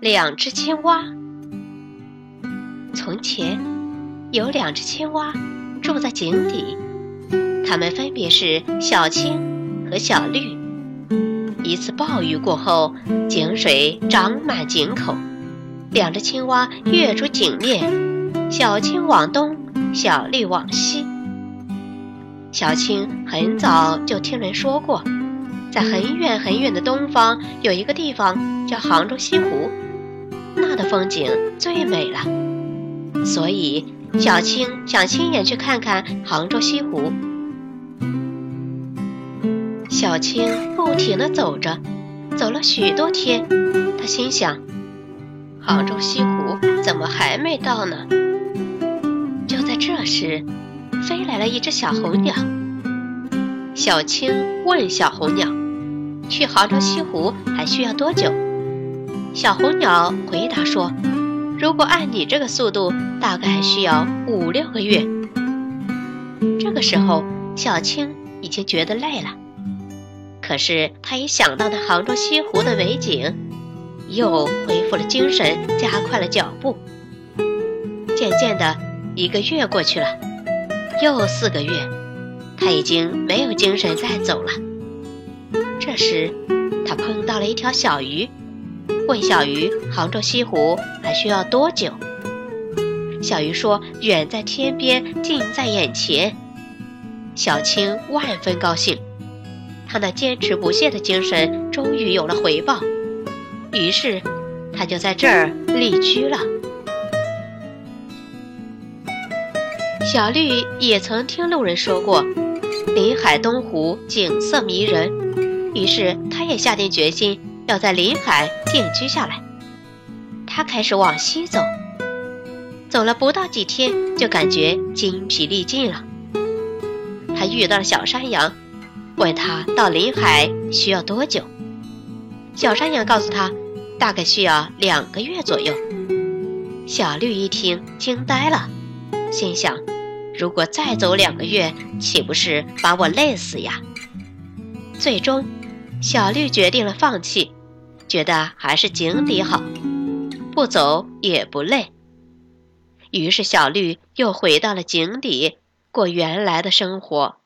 两只青蛙。从前有两只青蛙住在井底，它们分别是小青和小绿。一次暴雨过后，井水涨满井口，两只青蛙跃出井面，小青往东，小绿往西。小青很早就听人说过，在很远很远的东方有一个地方叫杭州西湖，的风景最美了。所以，小青想亲眼去看看杭州西湖。小青不停地走着，走了许多天，她心想：杭州西湖怎么还没到呢？就在这时，飞来了一只小候鸟。小青问小候鸟：“去杭州西湖还需要多久？”小红鸟回答说。如果按你这个速度，大概需要五六个月。这个时候，小青已经觉得累了，可是他一想到那杭州西湖的美景，又恢复了精神，加快了脚步。渐渐的，一个月过去了，又四个月，他已经没有精神再走了。这时，他碰到了一条小鱼。问小鱼：“杭州西湖还需要多久？”小鱼说：“远在天边，近在眼前。”小青万分高兴，他那坚持不懈的精神终于有了回报，于是他就在这儿立居了。小绿也曾听路人说过临海东湖景色迷人，于是他也下定决心。要在临海定居下来，他开始往西走，走了不到几天，就感觉精疲力尽了。他遇到了小山羊，问他到临海需要多久。小山羊告诉他，大概需要两个月左右。小绿一听惊呆了，心想：如果再走两个月，岂不是把我累死呀？最终。小绿决定了放弃，觉得还是井底好，不走也不累。于是小绿又回到了井底，过原来的生活。